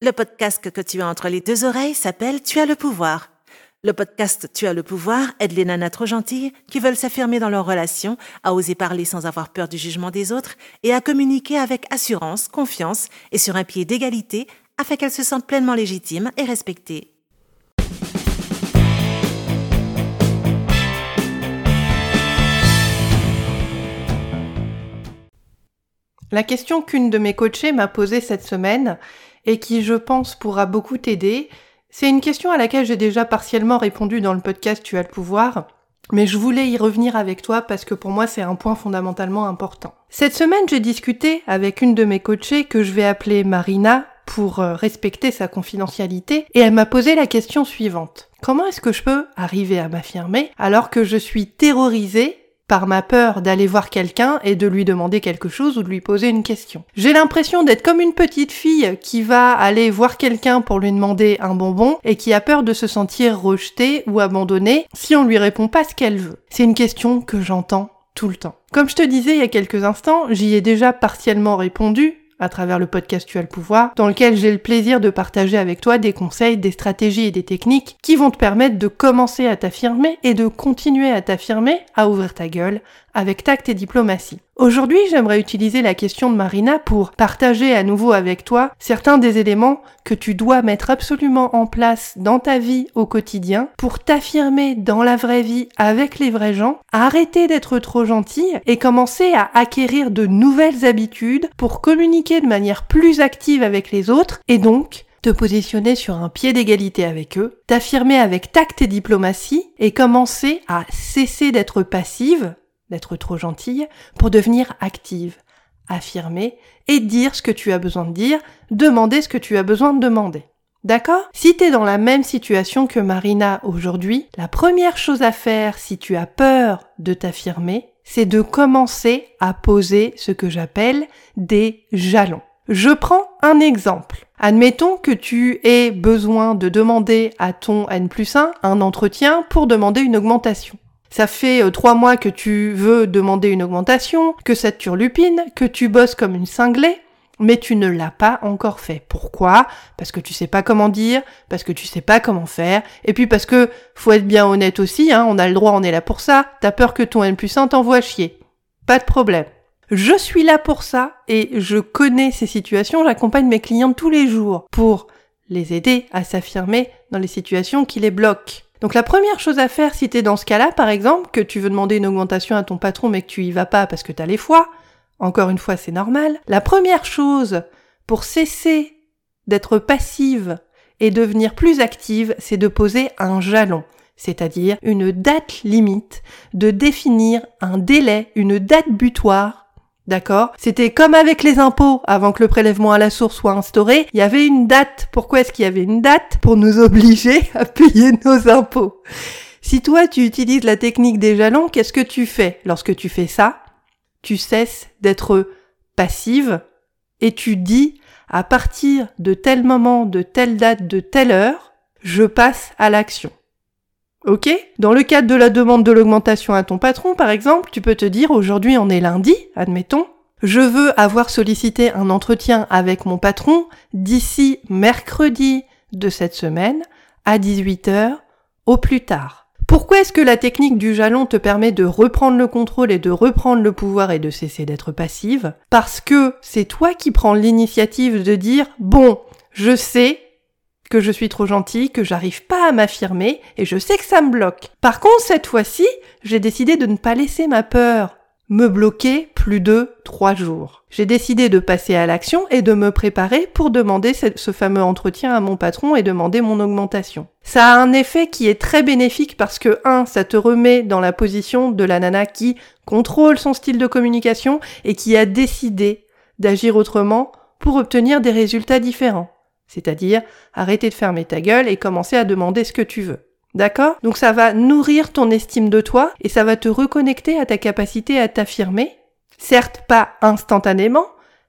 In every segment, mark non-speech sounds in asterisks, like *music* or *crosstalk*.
Le podcast que tu as entre les deux oreilles s'appelle Tu as le pouvoir. Le podcast Tu as le pouvoir aide les nanas trop gentilles qui veulent s'affirmer dans leur relation, à oser parler sans avoir peur du jugement des autres et à communiquer avec assurance, confiance et sur un pied d'égalité afin qu'elles se sentent pleinement légitimes et respectées. La question qu'une de mes coachées m'a posée cette semaine et qui, je pense, pourra beaucoup t'aider, c'est une question à laquelle j'ai déjà partiellement répondu dans le podcast Tu as le pouvoir, mais je voulais y revenir avec toi parce que pour moi c'est un point fondamentalement important. Cette semaine, j'ai discuté avec une de mes coachées que je vais appeler Marina pour euh, respecter sa confidentialité et elle m'a posé la question suivante. Comment est-ce que je peux arriver à m'affirmer alors que je suis terrorisée par ma peur d'aller voir quelqu'un et de lui demander quelque chose ou de lui poser une question. J'ai l'impression d'être comme une petite fille qui va aller voir quelqu'un pour lui demander un bonbon et qui a peur de se sentir rejetée ou abandonnée si on lui répond pas ce qu'elle veut. C'est une question que j'entends tout le temps. Comme je te disais il y a quelques instants, j'y ai déjà partiellement répondu à travers le podcast Tu as le pouvoir, dans lequel j'ai le plaisir de partager avec toi des conseils, des stratégies et des techniques qui vont te permettre de commencer à t'affirmer et de continuer à t'affirmer, à ouvrir ta gueule, avec tact et diplomatie. Aujourd'hui, j'aimerais utiliser la question de Marina pour partager à nouveau avec toi certains des éléments que tu dois mettre absolument en place dans ta vie au quotidien pour t'affirmer dans la vraie vie avec les vrais gens, arrêter d'être trop gentil et commencer à acquérir de nouvelles habitudes pour communiquer de manière plus active avec les autres et donc te positionner sur un pied d'égalité avec eux, t'affirmer avec tact et diplomatie et commencer à cesser d'être passive d'être trop gentille pour devenir active, affirmer et dire ce que tu as besoin de dire, demander ce que tu as besoin de demander. D'accord? Si tu es dans la même situation que Marina aujourd'hui, la première chose à faire si tu as peur de t'affirmer, c'est de commencer à poser ce que j'appelle des jalons. Je prends un exemple. Admettons que tu aies besoin de demander à ton N plus 1 un entretien pour demander une augmentation. Ça fait euh, trois mois que tu veux demander une augmentation, que ça te turlupine, que tu bosses comme une cinglée, mais tu ne l'as pas encore fait. Pourquoi? Parce que tu sais pas comment dire, parce que tu sais pas comment faire, et puis parce que, faut être bien honnête aussi, hein, on a le droit, on est là pour ça, t'as peur que ton N plus 1 t'envoie chier. Pas de problème. Je suis là pour ça, et je connais ces situations, j'accompagne mes clients tous les jours pour les aider à s'affirmer dans les situations qui les bloquent. Donc la première chose à faire si t'es dans ce cas-là, par exemple, que tu veux demander une augmentation à ton patron mais que tu y vas pas parce que t'as les foies, encore une fois c'est normal, la première chose pour cesser d'être passive et devenir plus active, c'est de poser un jalon, c'est-à-dire une date limite, de définir un délai, une date butoir D'accord C'était comme avec les impôts, avant que le prélèvement à la source soit instauré, il y avait une date. Pourquoi est-ce qu'il y avait une date? Pour nous *laughs* obliger à payer nos impôts. Si toi tu utilises la technique des jalons, qu'est-ce que tu fais? Lorsque tu fais ça, tu cesses d'être passive et tu dis à partir de tel moment, de telle date, de telle heure, je passe à l'action. Ok Dans le cadre de la demande de l'augmentation à ton patron, par exemple, tu peux te dire aujourd'hui on est lundi, admettons, je veux avoir sollicité un entretien avec mon patron d'ici mercredi de cette semaine à 18h au plus tard. Pourquoi est-ce que la technique du jalon te permet de reprendre le contrôle et de reprendre le pouvoir et de cesser d'être passive? Parce que c'est toi qui prends l'initiative de dire bon, je sais, que je suis trop gentil, que j'arrive pas à m'affirmer, et je sais que ça me bloque. Par contre, cette fois-ci, j'ai décidé de ne pas laisser ma peur me bloquer plus de trois jours. J'ai décidé de passer à l'action et de me préparer pour demander ce fameux entretien à mon patron et demander mon augmentation. Ça a un effet qui est très bénéfique parce que, un, ça te remet dans la position de la nana qui contrôle son style de communication et qui a décidé d'agir autrement pour obtenir des résultats différents. C'est-à-dire arrêter de fermer ta gueule et commencer à demander ce que tu veux. D'accord? Donc ça va nourrir ton estime de toi et ça va te reconnecter à ta capacité à t'affirmer. Certes pas instantanément,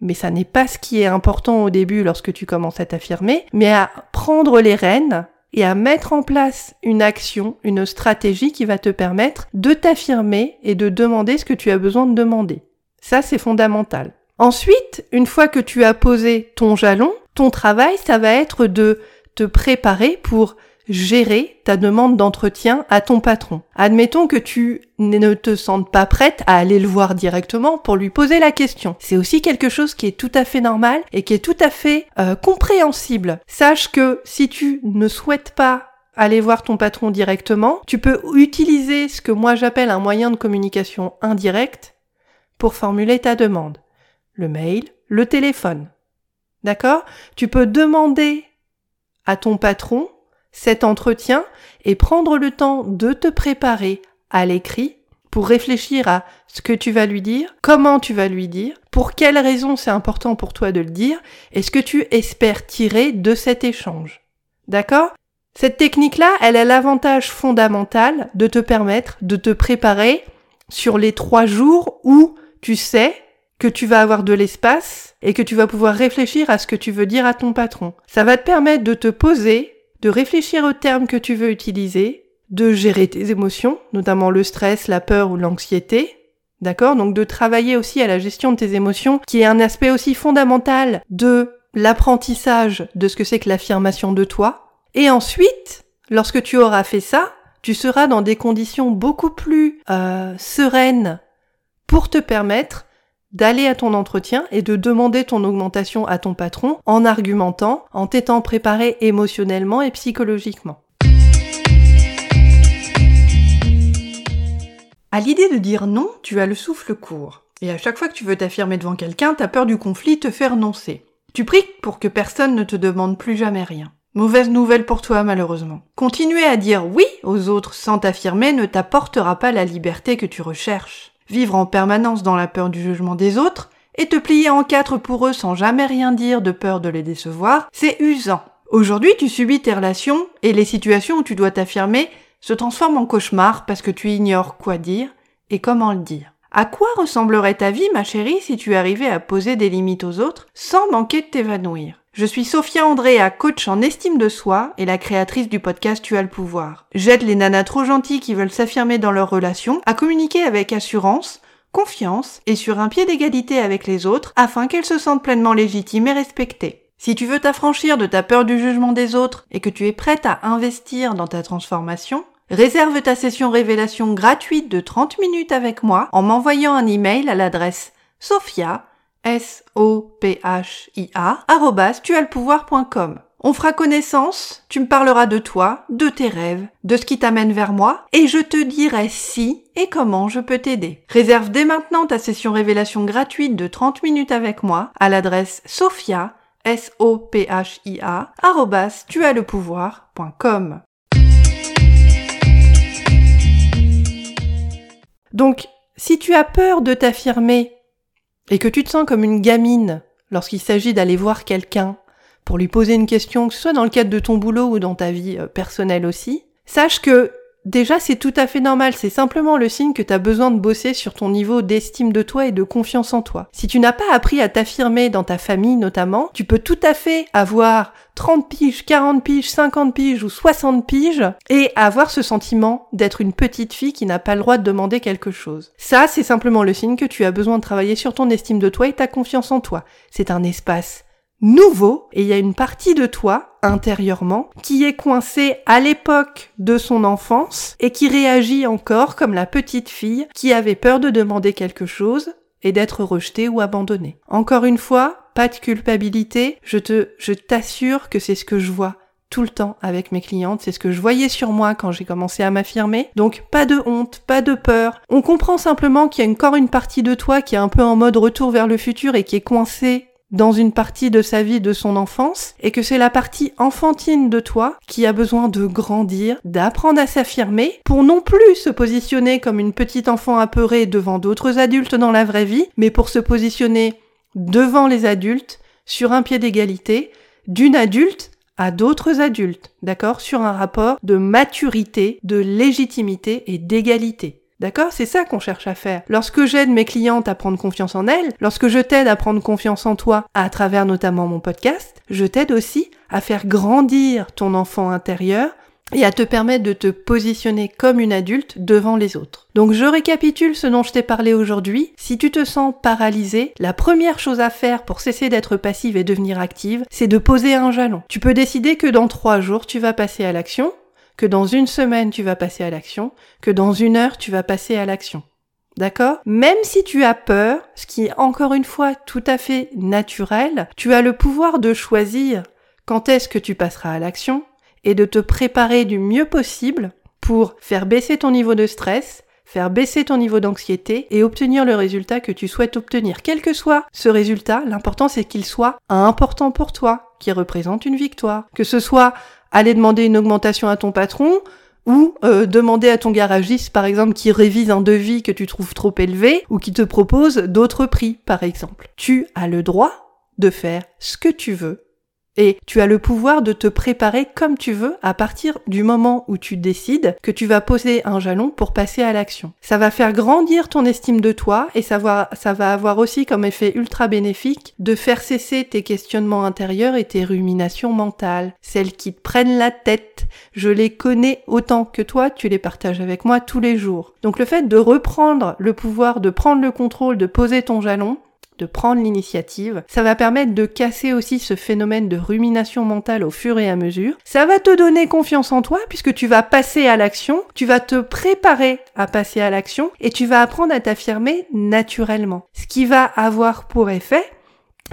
mais ça n'est pas ce qui est important au début lorsque tu commences à t'affirmer, mais à prendre les rênes et à mettre en place une action, une stratégie qui va te permettre de t'affirmer et de demander ce que tu as besoin de demander. Ça, c'est fondamental. Ensuite, une fois que tu as posé ton jalon, ton travail, ça va être de te préparer pour gérer ta demande d'entretien à ton patron. Admettons que tu ne te sentes pas prête à aller le voir directement pour lui poser la question. C'est aussi quelque chose qui est tout à fait normal et qui est tout à fait euh, compréhensible. Sache que si tu ne souhaites pas aller voir ton patron directement, tu peux utiliser ce que moi j'appelle un moyen de communication indirect pour formuler ta demande. Le mail, le téléphone. D'accord? Tu peux demander à ton patron cet entretien et prendre le temps de te préparer à l'écrit pour réfléchir à ce que tu vas lui dire, comment tu vas lui dire, pour quelles raisons c'est important pour toi de le dire, et ce que tu espères tirer de cet échange. D'accord? Cette technique-là, elle a l'avantage fondamental de te permettre de te préparer sur les trois jours où tu sais que tu vas avoir de l'espace et que tu vas pouvoir réfléchir à ce que tu veux dire à ton patron. Ça va te permettre de te poser de réfléchir aux termes que tu veux utiliser, de gérer tes émotions, notamment le stress, la peur ou l'anxiété. D'accord? Donc de travailler aussi à la gestion de tes émotions, qui est un aspect aussi fondamental de l'apprentissage de ce que c'est que l'affirmation de toi. Et ensuite, lorsque tu auras fait ça, tu seras dans des conditions beaucoup plus euh, sereines pour te permettre d'aller à ton entretien et de demander ton augmentation à ton patron en argumentant, en t'étant préparé émotionnellement et psychologiquement. À l'idée de dire non, tu as le souffle court. Et à chaque fois que tu veux t'affirmer devant quelqu'un, ta peur du conflit te fait renoncer. Tu pries pour que personne ne te demande plus jamais rien. Mauvaise nouvelle pour toi malheureusement. Continuer à dire oui aux autres sans t'affirmer ne t'apportera pas la liberté que tu recherches vivre en permanence dans la peur du jugement des autres, et te plier en quatre pour eux sans jamais rien dire de peur de les décevoir, c'est usant. Aujourd'hui, tu subis tes relations et les situations où tu dois t'affirmer se transforment en cauchemar parce que tu ignores quoi dire et comment le dire. À quoi ressemblerait ta vie, ma chérie, si tu arrivais à poser des limites aux autres sans manquer de t'évanouir? Je suis Sophia Andrea, coach en estime de soi et la créatrice du podcast Tu as le pouvoir. J'aide les nanas trop gentilles qui veulent s'affirmer dans leurs relations à communiquer avec assurance, confiance et sur un pied d'égalité avec les autres afin qu'elles se sentent pleinement légitimes et respectées. Si tu veux t'affranchir de ta peur du jugement des autres et que tu es prête à investir dans ta transformation, réserve ta session révélation gratuite de 30 minutes avec moi en m'envoyant un email à l'adresse sophia S-O-P-H-I-A, On fera connaissance, tu me parleras de toi, de tes rêves, de ce qui t'amène vers moi, et je te dirai si et comment je peux t'aider. Réserve dès maintenant ta session révélation gratuite de 30 minutes avec moi à l'adresse sophia, S-O-P-H-I-A, Donc, si tu as peur de t'affirmer et que tu te sens comme une gamine lorsqu'il s'agit d'aller voir quelqu'un pour lui poser une question, que ce soit dans le cadre de ton boulot ou dans ta vie euh, personnelle aussi, sache que déjà c'est tout à fait normal, c'est simplement le signe que tu as besoin de bosser sur ton niveau d'estime de toi et de confiance en toi. Si tu n'as pas appris à t'affirmer dans ta famille notamment, tu peux tout à fait avoir 30 piges, 40 piges, 50 piges ou 60 piges et avoir ce sentiment d'être une petite fille qui n'a pas le droit de demander quelque chose. Ça, c'est simplement le signe que tu as besoin de travailler sur ton estime de toi et ta confiance en toi. C'est un espace nouveau et il y a une partie de toi intérieurement qui est coincée à l'époque de son enfance et qui réagit encore comme la petite fille qui avait peur de demander quelque chose et d'être rejetée ou abandonnée. Encore une fois, pas de culpabilité, je te, je t'assure que c'est ce que je vois tout le temps avec mes clientes, c'est ce que je voyais sur moi quand j'ai commencé à m'affirmer. Donc pas de honte, pas de peur. On comprend simplement qu'il y a encore une partie de toi qui est un peu en mode retour vers le futur et qui est coincée dans une partie de sa vie de son enfance et que c'est la partie enfantine de toi qui a besoin de grandir, d'apprendre à s'affirmer pour non plus se positionner comme une petite enfant apeurée devant d'autres adultes dans la vraie vie, mais pour se positionner devant les adultes, sur un pied d'égalité, d'une adulte à d'autres adultes, d'accord? Sur un rapport de maturité, de légitimité et d'égalité. D'accord? C'est ça qu'on cherche à faire. Lorsque j'aide mes clientes à prendre confiance en elles, lorsque je t'aide à prendre confiance en toi à travers notamment mon podcast, je t'aide aussi à faire grandir ton enfant intérieur et à te permettre de te positionner comme une adulte devant les autres. Donc je récapitule ce dont je t'ai parlé aujourd'hui. Si tu te sens paralysé, la première chose à faire pour cesser d'être passive et devenir active, c'est de poser un jalon. Tu peux décider que dans trois jours, tu vas passer à l'action, que dans une semaine, tu vas passer à l'action, que dans une heure, tu vas passer à l'action. D'accord? Même si tu as peur, ce qui est encore une fois tout à fait naturel, tu as le pouvoir de choisir quand est-ce que tu passeras à l'action et de te préparer du mieux possible pour faire baisser ton niveau de stress, faire baisser ton niveau d'anxiété et obtenir le résultat que tu souhaites obtenir. Quel que soit ce résultat, l'important c'est qu'il soit important pour toi, qui représente une victoire. Que ce soit aller demander une augmentation à ton patron, ou euh, demander à ton garagiste, par exemple, qui révise un devis que tu trouves trop élevé, ou qui te propose d'autres prix, par exemple. Tu as le droit de faire ce que tu veux et tu as le pouvoir de te préparer comme tu veux à partir du moment où tu décides que tu vas poser un jalon pour passer à l'action. Ça va faire grandir ton estime de toi et ça va, avoir aussi comme effet ultra bénéfique de faire cesser tes questionnements intérieurs et tes ruminations mentales, celles qui te prennent la tête. Je les connais autant que toi, tu les partages avec moi tous les jours. Donc le fait de reprendre le pouvoir, de prendre le contrôle, de poser ton jalon, de prendre l'initiative. Ça va permettre de casser aussi ce phénomène de rumination mentale au fur et à mesure. Ça va te donner confiance en toi puisque tu vas passer à l'action, tu vas te préparer à passer à l'action et tu vas apprendre à t'affirmer naturellement. Ce qui va avoir pour effet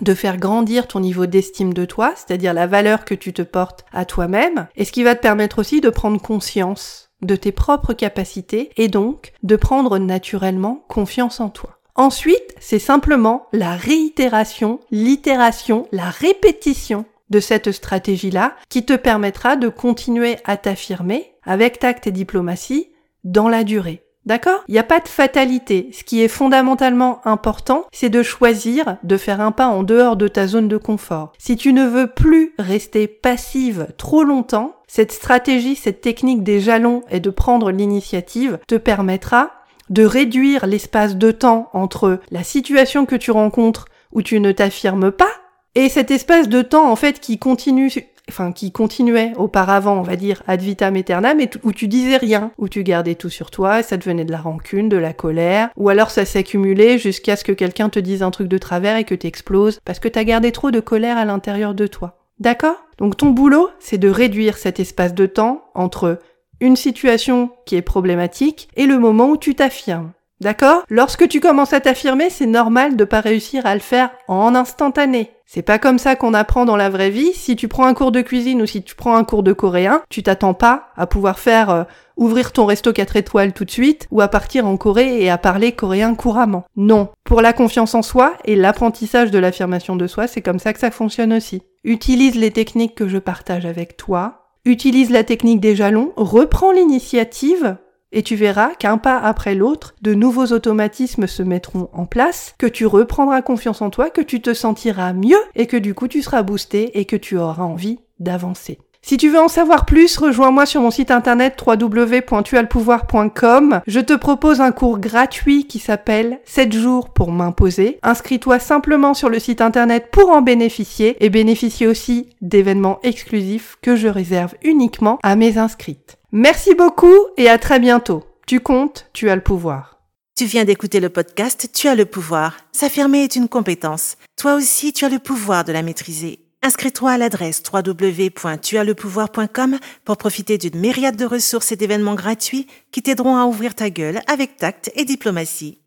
de faire grandir ton niveau d'estime de toi, c'est-à-dire la valeur que tu te portes à toi-même, et ce qui va te permettre aussi de prendre conscience de tes propres capacités et donc de prendre naturellement confiance en toi. Ensuite, c'est simplement la réitération, l'itération, la répétition de cette stratégie-là qui te permettra de continuer à t'affirmer avec tact et diplomatie dans la durée. D'accord? Il n'y a pas de fatalité. Ce qui est fondamentalement important, c'est de choisir de faire un pas en dehors de ta zone de confort. Si tu ne veux plus rester passive trop longtemps, cette stratégie, cette technique des jalons et de prendre l'initiative te permettra de réduire l'espace de temps entre la situation que tu rencontres où tu ne t'affirmes pas et cet espace de temps en fait qui continue enfin qui continuait auparavant, on va dire ad vitam aeternam et où tu disais rien, où tu gardais tout sur toi, et ça devenait de la rancune, de la colère, ou alors ça s'accumulait jusqu'à ce que quelqu'un te dise un truc de travers et que t'exploses parce que t'as gardé trop de colère à l'intérieur de toi. D'accord? Donc ton boulot, c'est de réduire cet espace de temps entre une situation qui est problématique et le moment où tu t'affirmes. D'accord? Lorsque tu commences à t'affirmer, c'est normal de pas réussir à le faire en instantané. C'est pas comme ça qu'on apprend dans la vraie vie. Si tu prends un cours de cuisine ou si tu prends un cours de coréen, tu t'attends pas à pouvoir faire euh, ouvrir ton resto 4 étoiles tout de suite ou à partir en Corée et à parler coréen couramment. Non. Pour la confiance en soi et l'apprentissage de l'affirmation de soi, c'est comme ça que ça fonctionne aussi. Utilise les techniques que je partage avec toi utilise la technique des jalons, reprends l'initiative et tu verras qu'un pas après l'autre, de nouveaux automatismes se mettront en place, que tu reprendras confiance en toi, que tu te sentiras mieux et que du coup tu seras boosté et que tu auras envie d'avancer. Si tu veux en savoir plus, rejoins-moi sur mon site internet www.tualpouvoir.com. Je te propose un cours gratuit qui s'appelle 7 jours pour m'imposer. Inscris-toi simplement sur le site internet pour en bénéficier et bénéficier aussi d'événements exclusifs que je réserve uniquement à mes inscrites. Merci beaucoup et à très bientôt. Tu comptes, tu as le pouvoir. Tu viens d'écouter le podcast Tu as le pouvoir. S'affirmer est une compétence. Toi aussi, tu as le pouvoir de la maîtriser. Inscris-toi à l'adresse www.tuaslepouvoir.com pour profiter d'une myriade de ressources et d'événements gratuits qui t'aideront à ouvrir ta gueule avec tact et diplomatie.